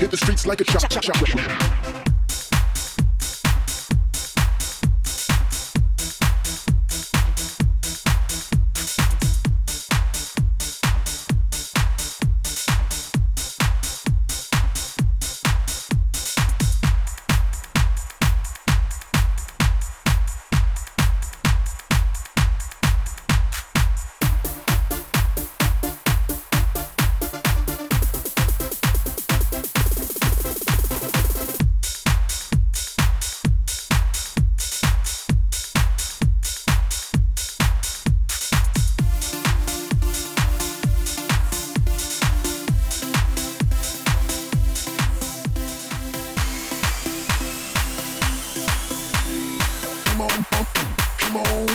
Hit the streets like a chop chop chop. Oh.